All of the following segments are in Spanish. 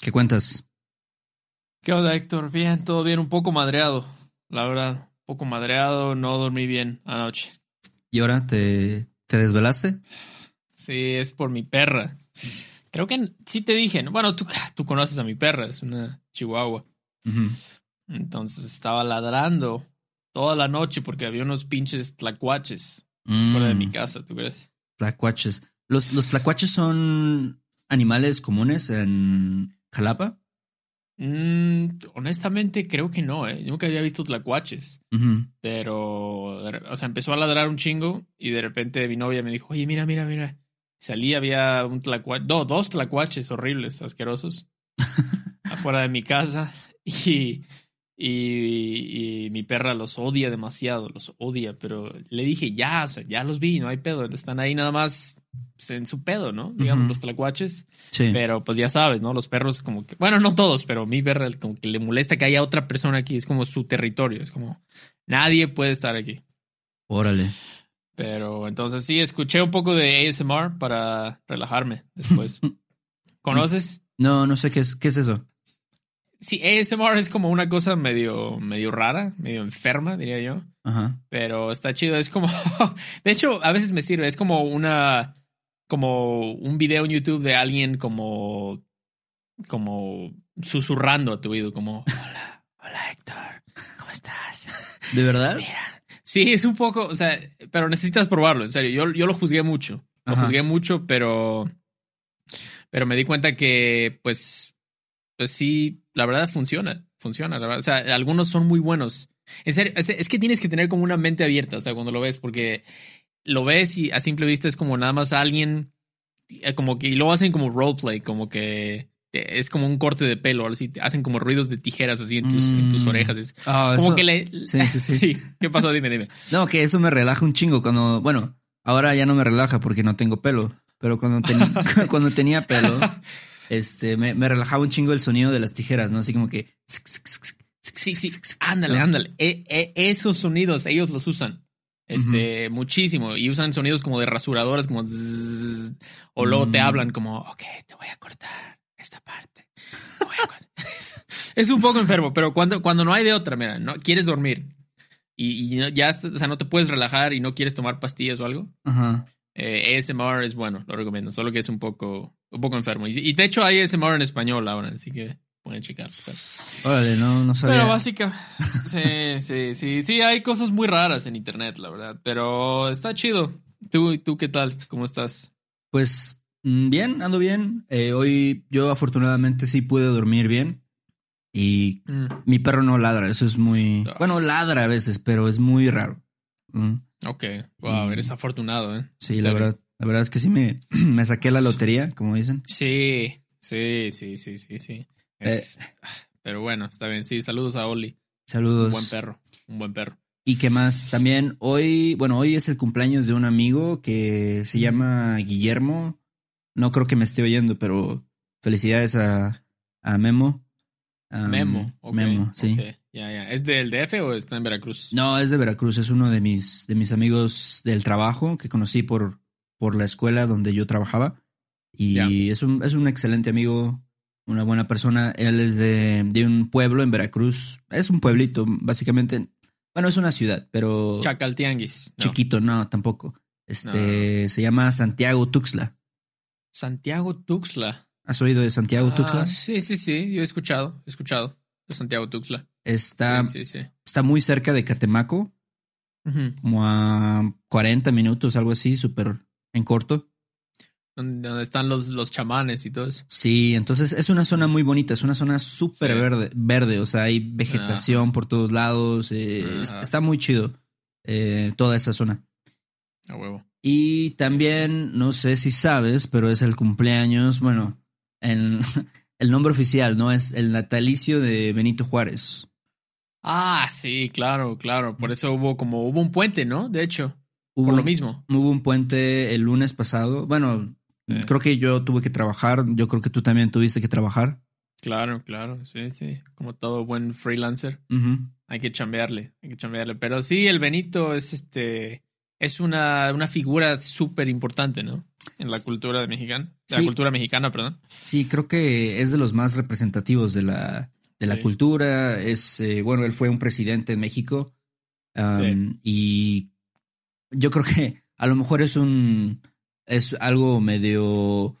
¿Qué cuentas? ¿Qué onda, Héctor? Bien, todo bien, un poco madreado, la verdad. Un poco madreado, no dormí bien anoche. ¿Y ahora te, te desvelaste? Sí, es por mi perra. Creo que sí te dije, bueno, tú, tú conoces a mi perra, es una chihuahua. Entonces estaba ladrando toda la noche porque había unos pinches tlacuaches fuera de mi Mm, casa, ¿tú crees? Tlacuaches. ¿Los, ¿Los tlacuaches son animales comunes en Jalapa? Mm, honestamente creo que no, ¿eh? Nunca había visto tlacuaches. Pero, o sea, empezó a ladrar un chingo y de repente mi novia me dijo, oye, mira, mira, mira. Salí, había un tlacuache, no, dos tlacuaches horribles, asquerosos, afuera de mi casa y, y, y mi perra los odia demasiado, los odia, pero le dije, ya, o sea, ya los vi, no hay pedo, están ahí nada más en su pedo, ¿no? Digamos, los tlacuaches. Sí. Pero pues ya sabes, ¿no? Los perros como que, bueno, no todos, pero mi perra como que le molesta que haya otra persona aquí, es como su territorio, es como nadie puede estar aquí. Órale. Pero entonces sí, escuché un poco de ASMR para relajarme después. ¿Conoces? No, no sé qué es, qué es eso. Sí, ASMR es como una cosa medio, medio rara, medio enferma, diría yo. Ajá. Pero está chido, es como, de hecho, a veces me sirve, es como una, como un video en YouTube de alguien como, como susurrando a tu oído, como, hola, hola Héctor, ¿cómo estás? ¿De verdad? Mira. Sí, es un poco, o sea, pero necesitas probarlo, en serio, yo, yo lo juzgué mucho, lo Ajá. juzgué mucho, pero, pero me di cuenta que, pues, pues sí, la verdad funciona, funciona, la verdad, o sea, algunos son muy buenos. En serio, es, es que tienes que tener como una mente abierta, o sea, cuando lo ves, porque lo ves y a simple vista es como nada más alguien, eh, como que, y lo hacen como roleplay, como que es como un corte de pelo, así, hacen como ruidos de tijeras así en tus, en tus Mm. orejas. Es Ah, como eso- que le... Sí, sí, sí. ¿Qué pasó? Dime, dime. No, que eso me relaja un chingo cuando, bueno, ahora ya no me relaja porque no tengo pelo, pero cuando, ten- cuando tenía pelo, este, me, me relajaba un chingo el sonido de las tijeras, ¿no? Así como que... Sí, sí, ándale, No. ándale. E- e- esos sonidos, ellos los usan. Este, muchísimo. Y usan sonidos como de rasuradoras, como o luego te Mm. hablan como, ok, te voy a cortar esta parte. Te voy a cortar". es un poco enfermo, pero cuando, cuando no hay de otra, mira, no quieres dormir y, y ya, o sea, no te puedes relajar y no quieres tomar pastillas o algo. Ajá. Eh, ASMR es bueno, lo recomiendo, solo que es un poco, un poco enfermo. Y, y de hecho hay ASMR en español ahora, así que pueden checar. Órale, no, no sabía. Pero básica. Sí, sí, sí, sí, hay cosas muy raras en internet, la verdad. Pero está chido. ¿Tú, tú qué tal? ¿Cómo estás? Pues mm, bien, ando bien. Eh, hoy yo afortunadamente sí pude dormir bien y mi perro no ladra, eso es muy... Bueno, ladra a veces, pero es muy raro. Mm, Ok, wow, eres afortunado, ¿eh? Sí, la verdad. La verdad es que sí me, me saqué la lotería, como dicen. Sí, sí, sí, sí, sí, sí. Es- Pero bueno, está bien. Sí, saludos a Oli. Saludos. un buen perro, un buen perro. Y qué más, también hoy, bueno, hoy es el cumpleaños de un amigo que se llama Guillermo. No creo que me esté oyendo, pero felicidades a, a Memo. Memo. ok, Memo, sí. Ya, ya. ¿Es del DF o está en Veracruz? No, es de Veracruz, es uno de mis, de mis amigos del trabajo que conocí por, por la escuela donde yo trabajaba. Y Ya. es, un, es un excelente amigo, una buena persona. Él es de, de un pueblo en Veracruz. Es un pueblito, básicamente. Bueno, es una ciudad, pero Chacaltianguis. No. chiquito, no, tampoco. Este se llama Santiago Tuxtla. Santiago Tuxtla. ¿Has oído de Santiago Ah, Tuxtla? sí, sí, sí. Yo he escuchado, he escuchado Santiago Tuxtla. Está, sí, sí, sí. está muy cerca de Catemaco, como a 40 minutos, algo así, súper en corto. Donde, están los, los chamanes y todo eso. Sí, entonces es una zona muy bonita, es una zona súper verde, verde, o sea, hay vegetación por todos lados, eh, está muy chido eh, toda esa zona. A huevo. Y también, no sé si sabes, pero es el cumpleaños, bueno, en, el nombre oficial, ¿no? Es el natalicio de Benito Juárez. Ah, sí, claro, claro. Por eso hubo como, hubo un puente, ¿no? De hecho, hubo, por lo mismo. Hubo un puente el lunes pasado. Bueno, creo que yo tuve que trabajar. Yo creo que tú también tuviste que trabajar. Claro, claro, sí, sí. Como todo buen freelancer. Hay que chambearle, hay que chambearle. Pero sí, el Benito es este, es una, una figura súper importante, ¿no? En la cultura mexicana. La cultura mexicana, perdón. Sí, creo que es de los más representativos de la, de la cultura. Es, eh, bueno, él fue un presidente en México. Y yo creo que a lo mejor es un, es algo medio,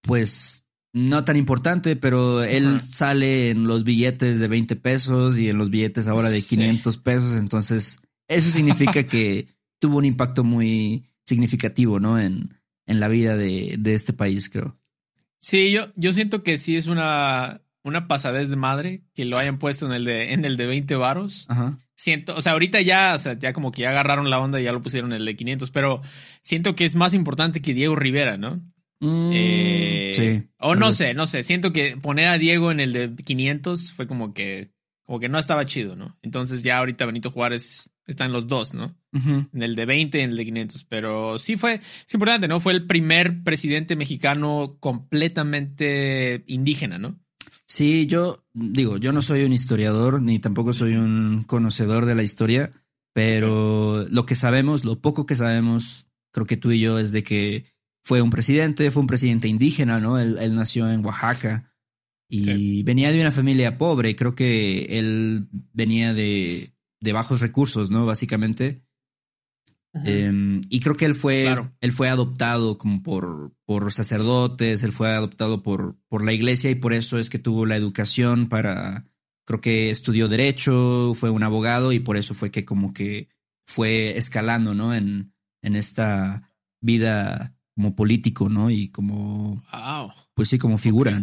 pues, no tan importante, pero él sale en los billetes de 20 pesos y en los billetes ahora de 500 pesos. Entonces, eso significa que tuvo un impacto muy significativo, ¿no? En, en la vida de, de, este país, creo. Sí, yo, yo siento que sí es una, una pasadez de madre que lo hayan puesto en el de, en el de 20 varos. Ajá. Siento, o sea, ahorita ya, o sea, ya como que ya agarraron la onda y ya lo pusieron en el de 500, pero siento que es más importante que Diego Rivera, ¿no? Mm, eh, sí. O no sé, no sé. Siento que poner a Diego en el de 500 fue como que, como que no estaba chido, ¿no? Entonces ya ahorita Benito Juárez está en los dos, ¿no? En el de 20 y en el de 500. Pero sí fue, es importante, ¿no? Fue el primer presidente mexicano completamente indígena, ¿no? Sí, yo digo, yo no soy un historiador ni tampoco soy un conocedor de la historia, pero lo que sabemos, lo poco que sabemos, creo que tú y yo es de que fue un presidente, fue un presidente indígena, ¿no? Él, nació en Oaxaca y venía de una familia pobre. Creo que él venía de, de bajos recursos, ¿no? Básicamente. Em, y creo que él fue, él fue adoptado como por, por sacerdotes, él fue adoptado por, por la iglesia y por eso es que tuvo la educación para, creo que estudió derecho, fue un abogado y por eso fue que como que fue escalando, ¿no? En, en esta vida como político, ¿no? Y como... Wow. Pues sí, como figura.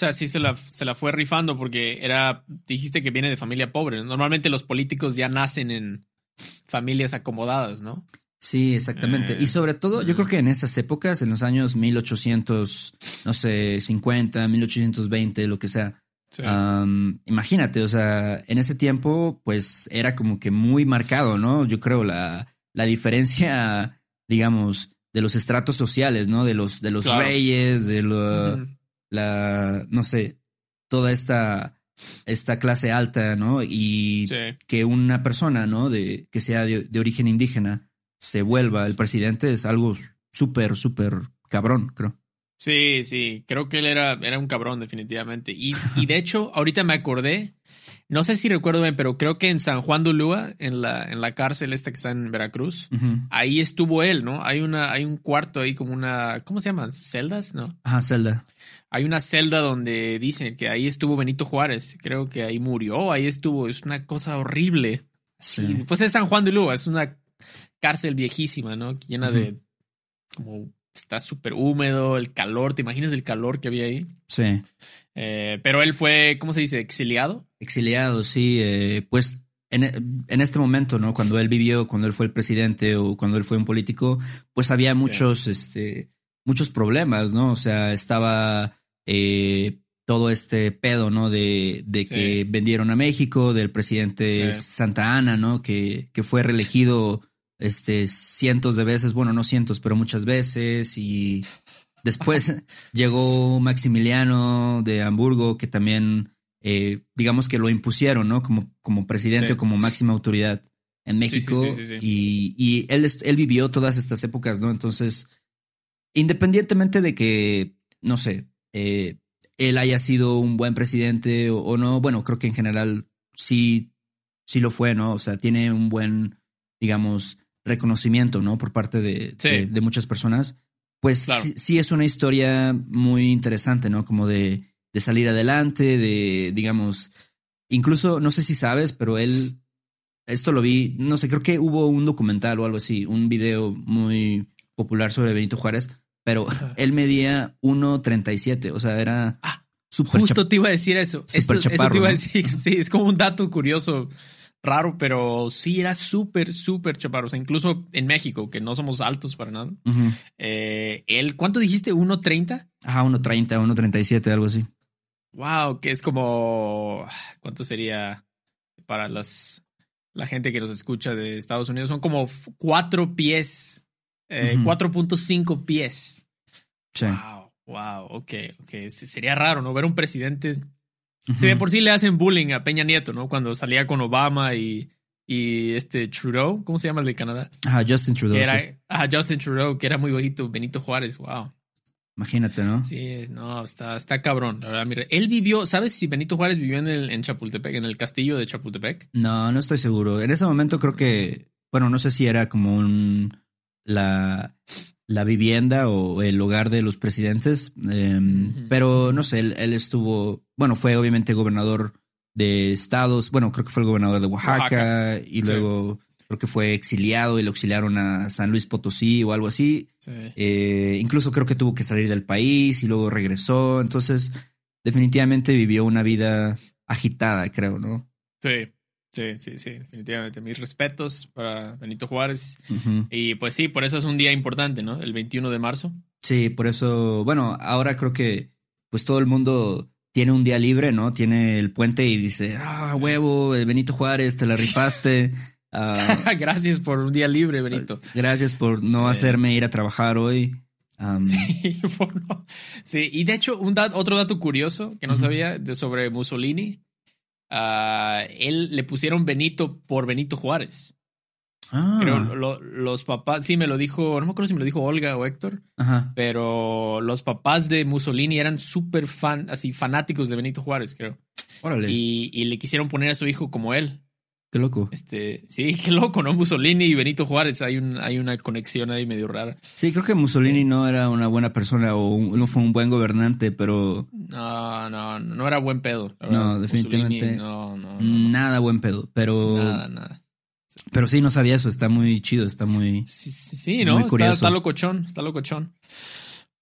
Sea, sí se la, se la fue rifando porque era, dijiste que viene de familia pobre. Normalmente los políticos ya nacen en familias acomodadas, ¿no? Sí, exactamente. y sobre todo, yo creo que en esas épocas, en los años 1800, no sé, 50, 1820, lo que sea. imagínate, o sea, en ese tiempo, pues era como que muy marcado, ¿no? Yo creo la, la diferencia, digamos, de los estratos sociales, ¿no? De los, de los reyes, de la, no sé, toda esta, esta clase alta, ¿no? Y que una persona, ¿no? De, que sea de, origen indígena se vuelva el presidente es algo súper, súper cabrón, creo. Sí, sí, creo que él era, era un cabrón, definitivamente. Y, y de hecho, ahorita me acordé no sé si recuerdo bien, pero creo que en San Juan de Ulúa, en la, en la cárcel esta que está en Veracruz, ahí estuvo él, ¿no? Hay una, hay un cuarto ahí como una, ¿cómo se llaman? ¿Celdas? ¿No? Ajá, celda. Hay una celda donde dicen que ahí estuvo Benito Juárez. Creo que ahí murió, ahí estuvo. Es una cosa horrible. Sí. Pues es San Juan de Ulúa, es una cárcel viejísima, ¿no? Llena de como está súper húmedo, el calor, ¿te imaginas el calor que había ahí? Sí. Eh, pero él fue, ¿cómo se dice? ¿Exiliado? Exiliado, sí. Eh, pues en, en, este momento, ¿no? Cuando él vivió, cuando él fue el presidente o cuando él fue un político, pues había muchos, este, muchos problemas, ¿no? O sea, estaba eh, todo este pedo, ¿no? De, de que vendieron a México, del presidente Santa Ana, ¿no? Que, que fue reelegido este, cientos de veces, bueno, no cientos, pero muchas veces. Y después llegó Maximiliano de Hamburgo, que también, eh, digamos que lo impusieron, ¿no? Como, como presidente o como máxima autoridad en México. y, y él, él vivió todas estas épocas, ¿no? Entonces, independientemente de que, no sé, eh, él haya sido un buen presidente o, o, no, bueno, creo que en general sí, sí lo fue, ¿no? O sea, tiene un buen, digamos, reconocimiento, ¿no? Por parte de, de, muchas personas. Pues sí, es una historia muy interesante, ¿no? Como de, de salir adelante, de, digamos, incluso, no sé si sabes, pero él, esto lo vi, no sé, creo que hubo un documental o algo así, un video muy popular sobre Benito Juárez, pero él medía 1.37, o sea, era... Ah, justo te iba a decir eso. Esto, te iba a decir, sí, es como un dato curioso raro, pero sí era súper, súper chaparro. O sea, incluso en México, que no somos altos para nada. eh, él, ¿cuánto dijiste? ¿1.30? Ajá, 1.30, 1.37, algo así. Wow, que es como. ¿Cuánto sería para las la gente que nos escucha de Estados Unidos? Son como cuatro pies. Eh, 4.5 pies. Sí. Wow, wow, ok, ok. Sería raro, ¿no? Ver un presidente Sí, de por sí le hacen bullying a Peña Nieto, ¿no? Cuando salía con Obama y, y este Trudeau, ¿cómo se llama el de Canadá? Ajá, Justin Trudeau. Que era, Ajá, Justin Trudeau, que era muy bajito, Benito Juárez, wow. Imagínate, ¿no? Sí, no, está, está cabrón. La verdad, mira, él vivió, ¿sabes si Benito Juárez vivió en, el, en Chapultepec, en el castillo de Chapultepec? No, no estoy seguro. En ese momento creo que, bueno, no sé si era como un, la, la vivienda o el hogar de los presidentes, eh, pero no sé, él, él, estuvo, bueno, fue obviamente gobernador de estados, bueno, creo que fue el gobernador de Oaxaca, Oaxaca. y luego sí. creo que fue exiliado y lo exiliaron a San Luis Potosí o algo así. Sí. Eh, incluso creo que tuvo que salir del país y luego regresó, entonces definitivamente vivió una vida agitada, creo, ¿no? Sí. Sí, sí, sí, definitivamente. Mis respetos para Benito Juárez. Uh -huh. Y pues sí, por eso es un día importante, ¿no? El 21 de marzo. Sí, por eso, bueno, ahora creo que pues todo el mundo tiene un día libre, ¿no? Tiene el puente y dice, ah, huevo, Benito Juárez, te la rifaste. Uh, gracias por un día libre, Benito. Gracias por no sí. hacerme ir a trabajar hoy. Um, sí, por no. sí, y de hecho, un dat otro dato curioso que no uh -huh. sabía de, sobre Mussolini. Uh, él le pusieron Benito por Benito Juárez. Ah. Pero lo, los papás, sí me lo dijo, no me acuerdo si me lo dijo Olga o Héctor, Ajá. pero los papás de Mussolini eran súper fan, así fanáticos de Benito Juárez, creo. Órale. Y, y, le quisieron poner a su hijo como él. Qué loco. Este, sí, qué loco, ¿no? Mussolini y Benito Juárez, hay, un, hay una conexión ahí medio rara. Sí, creo que Mussolini no era una buena persona o un, no fue un buen gobernante, pero... No, no, no era buen pedo. No, definitivamente. No, no, no, Nada buen pedo, pero... Nada, nada. Pero sí, no sabía eso, está muy chido, está muy... Sí, sí, sí ¿no? Está, está locochón, está locochón.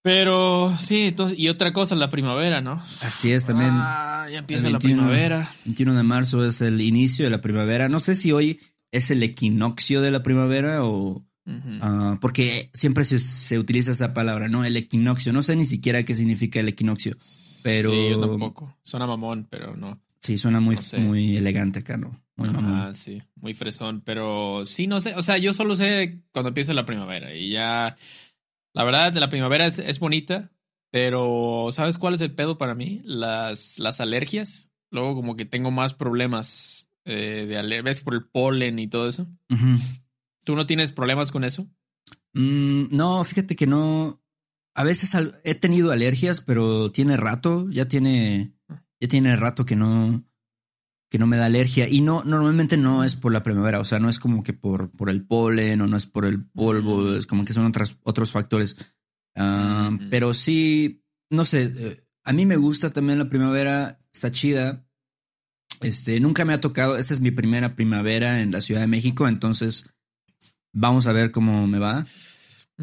Pero sí, entonces, y otra cosa, la primavera, ¿no? Así es, también. Ah, ya empieza 21, la primavera. 21 de marzo es el inicio de la primavera. No sé si hoy es el equinoccio de la primavera o. Uh -huh. uh, porque siempre se, se, utiliza esa palabra, ¿no? El equinoccio. No sé ni siquiera qué significa el equinoccio. Pero. Sí, yo tampoco. Suena mamón, pero no. Sí, suena muy, no sé. muy elegante acá, ¿no? Muy mamón. Ah, sí, muy fresón. Pero sí, no sé. O sea, yo solo sé cuando empieza la primavera y ya. La verdad, la primavera es, es, bonita, pero ¿sabes cuál es el pedo para mí? Las, las alergias. Luego como que tengo más problemas eh, de alergias. Por el polen y todo eso. Uh -huh. ¿Tú no tienes problemas con eso? Mm, no, fíjate que no. A veces he tenido alergias, pero tiene rato, ya tiene, ya tiene rato que no, que no me da alergia. Y no, normalmente no es por la primavera. O sea, no es como que por, por el polen o no es por el polvo. Es como que son otras, otros factores. Uh, uh -huh. Pero sí, no sé. Eh, a mí me gusta también la primavera. Está chida. Este, nunca me ha tocado. Esta es mi primera primavera en la Ciudad de México. Entonces, vamos a ver cómo me va. Uh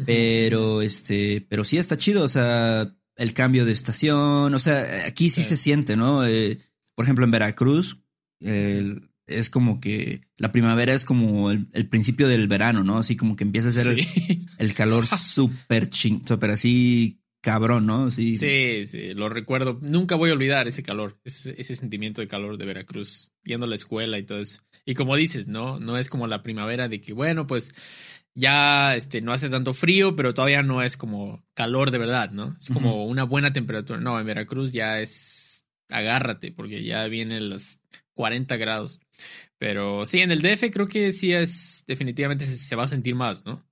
-huh. Pero, este, pero sí está chido. O sea, el cambio de estación. O sea, aquí sí, sí. se siente, ¿no? Eh, por ejemplo, en Veracruz, el, es como que la primavera es como el, el, principio del verano, ¿no? Así como que empieza a ser sí. el, el, calor súper ching, súper así cabrón, ¿no? Sí. sí, sí, lo recuerdo. Nunca voy a olvidar ese calor, ese, ese sentimiento de calor de Veracruz, viendo la escuela y todo eso. Y como dices, ¿no? No es como la primavera de que, bueno, pues ya este, no hace tanto frío, pero todavía no es como calor de verdad, ¿no? Es como uh -huh. una buena temperatura. No, en Veracruz ya es agárrate, porque ya vienen las 40 grados. Pero sí, en el DF creo que sí es, definitivamente se, se va a sentir más, ¿no?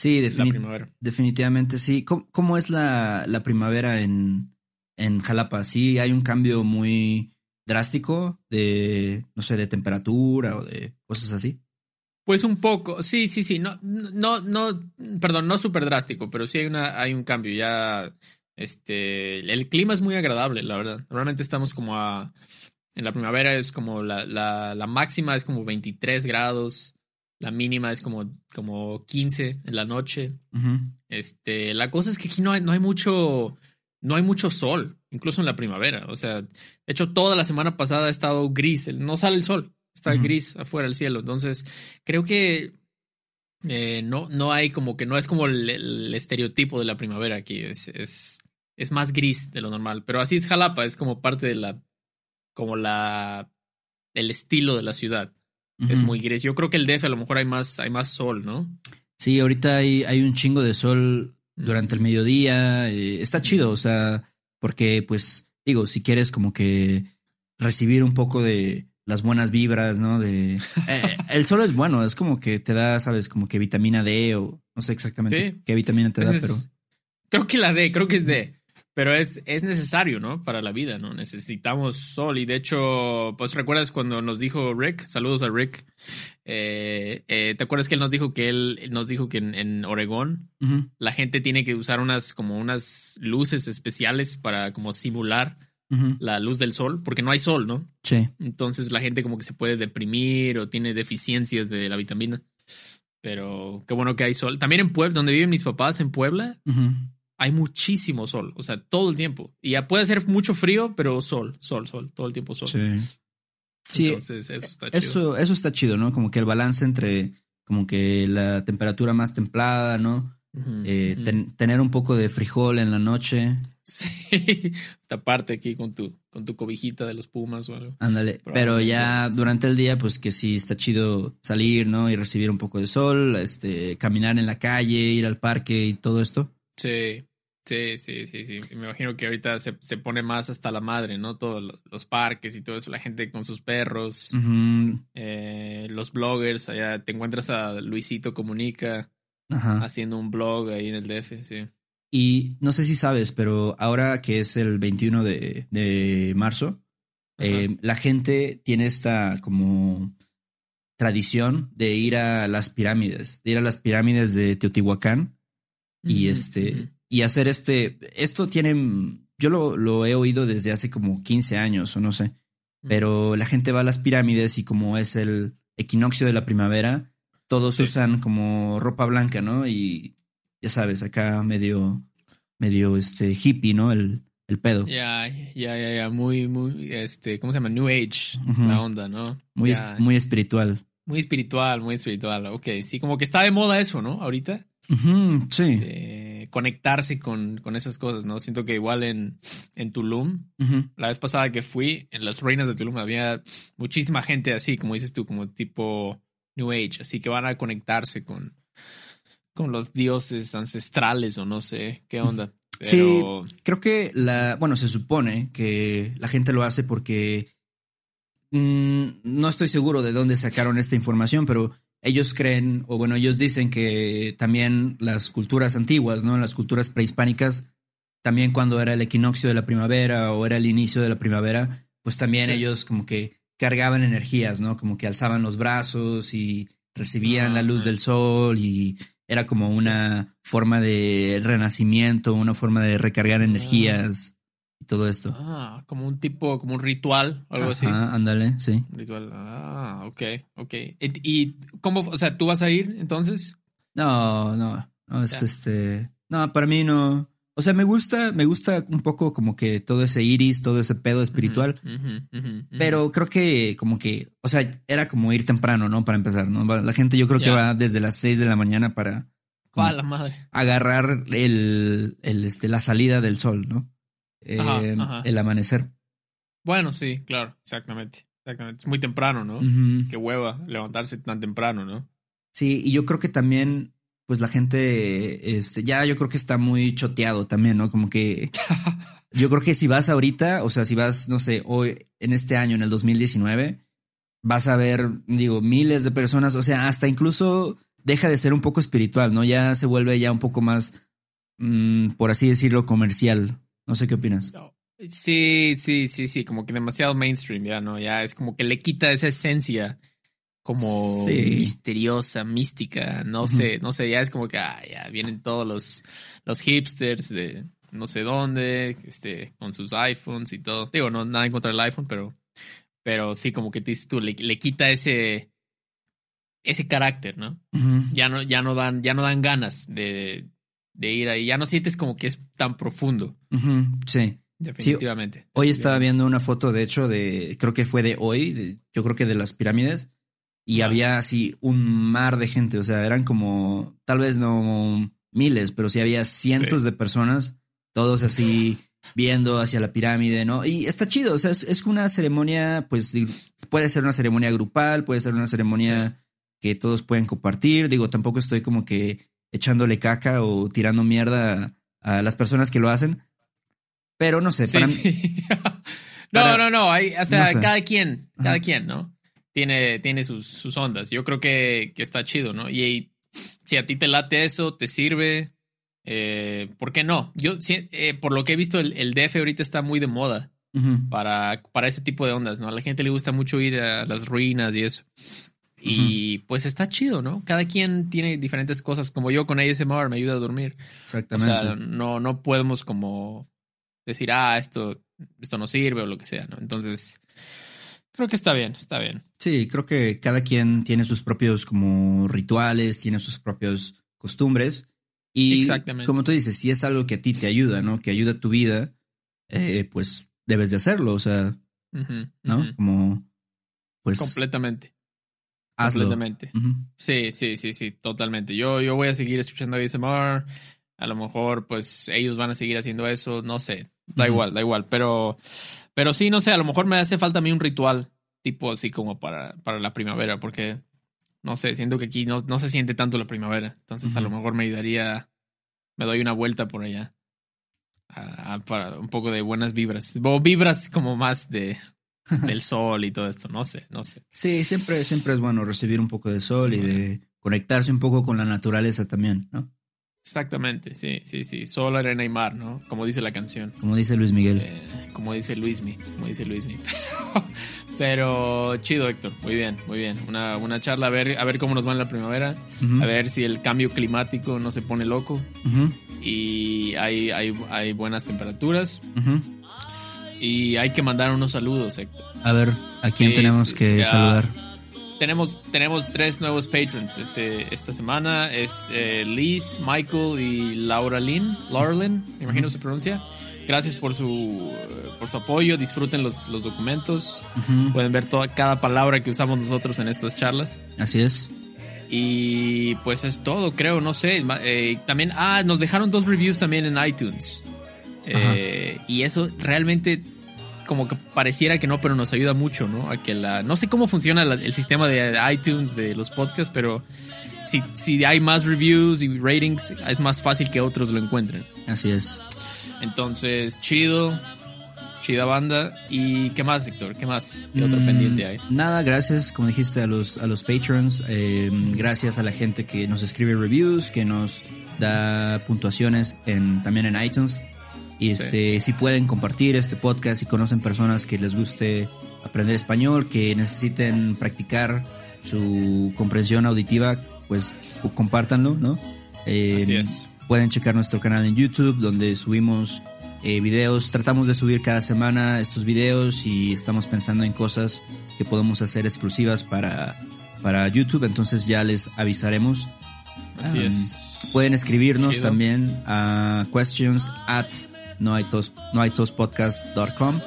Sí, defini definitivamente sí. ¿Cómo, cómo es la, la, primavera en, en Jalapa? Sí, hay un cambio muy drástico de, no sé, de temperatura o de cosas así. Pues un poco, sí, sí, sí. No, no, no, perdón, no súper drástico, pero sí hay, una, hay un cambio. Ya, este, el clima es muy agradable, la verdad. Normalmente estamos como a en la primavera es como la, la, la, máxima es como 23 grados, la mínima es como, como 15 en la noche. Uh -huh. Este, la cosa es que aquí no hay, no hay mucho, no hay mucho sol, incluso en la primavera. O sea, de hecho, toda la semana pasada ha estado gris, no sale el sol. está gris afuera el cielo. Entonces, creo que eh, no, no hay como que no es como el, estereotipo de la primavera aquí. Es, es, es, más gris de lo normal. Pero así es Jalapa, es como parte de la. Como la. el estilo de la ciudad. Es muy gris. Yo creo que el DF a lo mejor hay más, hay más sol, ¿no? Sí, ahorita hay, hay un chingo de sol durante el mediodía. Eh, está chido, o sea, porque pues digo, si quieres como que recibir un poco de las buenas vibras, ¿no? De eh, el sol es bueno, es como que te da, sabes, como que vitamina D o no sé exactamente qué vitamina te da, pero creo que la D, creo que es D. Pero es, es necesario, ¿no? Para la vida, ¿no? Necesitamos sol. Y de hecho, pues recuerdas cuando nos dijo Rick, saludos a Rick, eh, eh, ¿te acuerdas que él nos dijo que él, nos dijo que en, Oregón la gente tiene que usar unas como unas luces especiales para como simular la luz del sol, porque no hay sol, ¿no? Sí. Entonces la gente como que se puede deprimir o tiene deficiencias de la vitamina. Pero qué bueno que hay sol. También en Puebla, donde viven mis papás, en Puebla, hay muchísimo sol, o sea, todo el tiempo. Y ya puede ser mucho frío, pero sol, sol, sol, todo el tiempo sol. Sí. Sí, Entonces, eso está chido. Eso, está chido, ¿no? Como que el balance entre como que la temperatura más templada, ¿no? Eh, tener un poco de frijol en la noche. Sí, taparte aquí con tu, con tu cobijita de los pumas o algo. Ándale, pero ya durante el día, pues que sí está chido salir, ¿no? Y recibir un poco de sol, este, caminar en la calle, ir al parque y todo esto. Sí, Sí, sí, sí, sí. Me imagino que ahorita se, pone más hasta la madre, ¿no? Todos los parques y todo eso, la gente con sus perros, eh, los bloggers, allá te encuentras a Luisito Comunica haciendo un blog ahí en el DF, sí. Y no sé si sabes, pero ahora que es el 21 de, marzo, eh, la gente tiene esta como tradición de ir a las pirámides, de ir a las pirámides de Teotihuacán y este y hacer este, esto tiene, yo lo, lo, he oído desde hace como 15 años o no sé, pero la gente va a las pirámides y como es el equinoccio de la primavera, todos usan como ropa blanca, ¿no? Y ya sabes, acá medio, medio este hippie, ¿no? El, el pedo. Ya, ya, ya, ya, muy, muy, este, ¿cómo se llama? New Age, la onda, ¿no? Muy, muy espiritual. Muy espiritual, muy espiritual, ok, sí, como que está de moda eso, ¿no? Ahorita. Sí conectarse con, con, esas cosas, ¿no? Siento que igual en, en Tulum, la vez pasada que fui, en las ruinas de Tulum había muchísima gente así, como dices tú, como tipo New Age, así que van a conectarse con, con los dioses ancestrales o no sé qué onda. Sí, creo que la, bueno, se supone que la gente lo hace porque mm, no estoy seguro de dónde sacaron esta información, pero ellos creen, o bueno, ellos dicen que también las culturas antiguas, ¿no? Las culturas prehispánicas, también cuando era el equinoccio de la primavera o era el inicio de la primavera, pues también ellos como que cargaban energías, ¿no? Como que alzaban los brazos y recibían la luz del sol y era como una forma de renacimiento, una forma de recargar energías y todo esto. Ah, como un tipo, como un ritual, algo así. Ah, ándale, sí. ritual. Ah, ok, ok. ¿Y, cómo, o sea, tú vas a ir entonces? No, no, no es este, no, para mí no. O sea, me gusta, me gusta un poco como que todo ese iris, todo ese pedo espiritual. pero creo que como que, o sea, era como ir temprano, ¿no? Para empezar, ¿no? La gente yo creo que va desde las 6 de la mañana para... la madre! Agarrar el, el, este, la salida del sol, ¿no? Eh, el amanecer. Bueno, sí, claro, exactamente. Exactamente. Es muy temprano, ¿no? Qué hueva levantarse tan temprano, ¿no? Sí, y yo creo que también, pues la gente, este, ya yo creo que está muy choteado también, ¿no? Como que yo creo que si vas ahorita, o sea, si vas, no sé, hoy, en este año, en el 2019, vas a ver, digo, miles de personas, o sea, hasta incluso deja de ser un poco espiritual, ¿no? Ya se vuelve ya un poco más, mm, por así decirlo, comercial. No sé qué opinas. Sí, sí, sí, sí, como que demasiado mainstream, ya, ¿no? Ya es como que le quita esa esencia como misteriosa, mística, no sé, no sé, ya es como que ah, ya vienen todos los, los hipsters de no sé dónde, este, con sus iPhones y todo. Digo, no nada en contra del iPhone, pero, pero sí, como que tú, le, le quita ese, ese carácter, ¿no? Ya no, ya no dan, ya no dan ganas de, de ir ahí. Ya no sientes como que es tan profundo. Sí. Definitivamente. hoy estaba viendo una foto, de hecho, de, creo que fue de hoy, yo creo que de las pirámides, y había así un mar de gente, o sea, eran como, tal vez no miles, pero sí había cientos de personas, todos así viendo hacia la pirámide, ¿no? Y está chido, o sea, es, una ceremonia, pues puede ser una ceremonia grupal, puede ser una ceremonia que todos pueden compartir, digo, tampoco estoy como que echándole caca o tirando mierda a, las personas que lo hacen, pero no sé, para mí... no, no, no, hay, o sea, cada quien, cada quien, ¿no? Tiene, tiene sus, sus ondas. Yo creo que, que está chido, ¿no? Y si a ti te late eso, te sirve, eh, ¿Por qué no? Yo, eh, por lo que he visto, el, el, DF ahorita está muy de moda para, para ese tipo de ondas, ¿no? A la gente le gusta mucho ir a las ruinas y eso. Y pues está chido, ¿no? Cada quien tiene diferentes cosas. Como yo con ASMR me ayuda a dormir. Exactamente. O sea, no, no podemos como decir, ah, esto, esto no sirve o lo que sea, ¿no? Entonces, creo que está bien, está bien. Sí, creo que cada quien tiene sus propios como rituales, tiene sus propios costumbres. Y como tú dices, si es algo que a ti te ayuda, ¿no? Que ayuda a tu vida, eh, pues debes de hacerlo, o sea, ¿no? Como, pues... Completamente. Completamente. Sí, sí, sí, sí, totalmente. Yo, yo voy a seguir escuchando ASMR. A lo mejor, pues, ellos van a seguir haciendo eso, no sé. Da igual, da igual. Pero, pero sí, no sé, a lo mejor me hace falta a mí un ritual, tipo así como para, para la primavera, porque no sé, siento que aquí no, no se siente tanto la primavera. Entonces a lo mejor me ayudaría, me doy una vuelta por allá. para un poco de buenas vibras. O vibras como más de del sol y todo esto, no sé, no sé. Sí, siempre, siempre es bueno recibir un poco de sol y de conectarse un poco con la naturaleza también, ¿no? Exactamente, sí, sí, sí. Sol, arena y mar, ¿no? Como dice la canción. Como dice Luis Miguel. Eh, como dice Luismi, como dice Luismi. Pero, chido, Héctor. Muy bien, muy bien. Una, una charla a ver, a ver cómo nos va en la primavera. A ver si el cambio climático no se pone loco. Y hay, hay, hay, buenas temperaturas. Y hay que mandar unos saludos, Héctor. A ver, ¿a quién tenemos que saludar? tenemos, tenemos tres nuevos patrons este, esta semana. Es eh, Liz, Michael y Laura Lynn. Laura Lynn, me imagino se pronuncia. Gracias por su, por su apoyo. Disfruten los, los documentos. Pueden ver toda, cada palabra que usamos nosotros en estas charlas. Así es. Y pues es todo, creo, no sé. Eh, también, ah, nos dejaron dos reviews también en iTunes. Eh, y eso realmente como que pareciera que no, pero nos ayuda mucho, ¿no? A que la. No sé cómo funciona el sistema de iTunes de los podcasts, pero si, si hay más reviews y ratings, es más fácil que otros lo encuentren. Así es. Entonces, chido. Chida banda. ¿Y qué más, Héctor? ¿Qué más? ¿Qué otro mm, pendiente hay? Nada, gracias, como dijiste, a los, a los patrons. Eh, gracias a la gente que nos escribe reviews, que nos da puntuaciones en, también en iTunes. Y este, si pueden compartir este podcast, y conocen personas que les guste aprender español, que necesiten practicar su comprensión auditiva, pues compártanlo, ¿no? Eh, Así es. Pueden checar nuestro canal en YouTube, donde subimos eh, videos. Tratamos de subir cada semana estos videos y estamos pensando en cosas que podemos hacer exclusivas para, para YouTube, entonces ya les avisaremos. Así es. Pueden escribirnos también a questions at no hay tos, no hay tospodcast.com.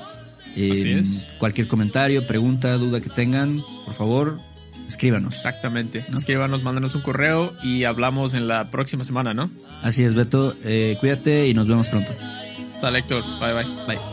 Eh, cualquier comentario, pregunta, duda que tengan, por favor, escríbanos. Exactamente. Escríbanos, mándanos un correo y hablamos en la próxima semana, ¿no? Así es, Beto. Eh, cuídate y nos vemos pronto. Sale, Héctor. Bye, bye. Bye.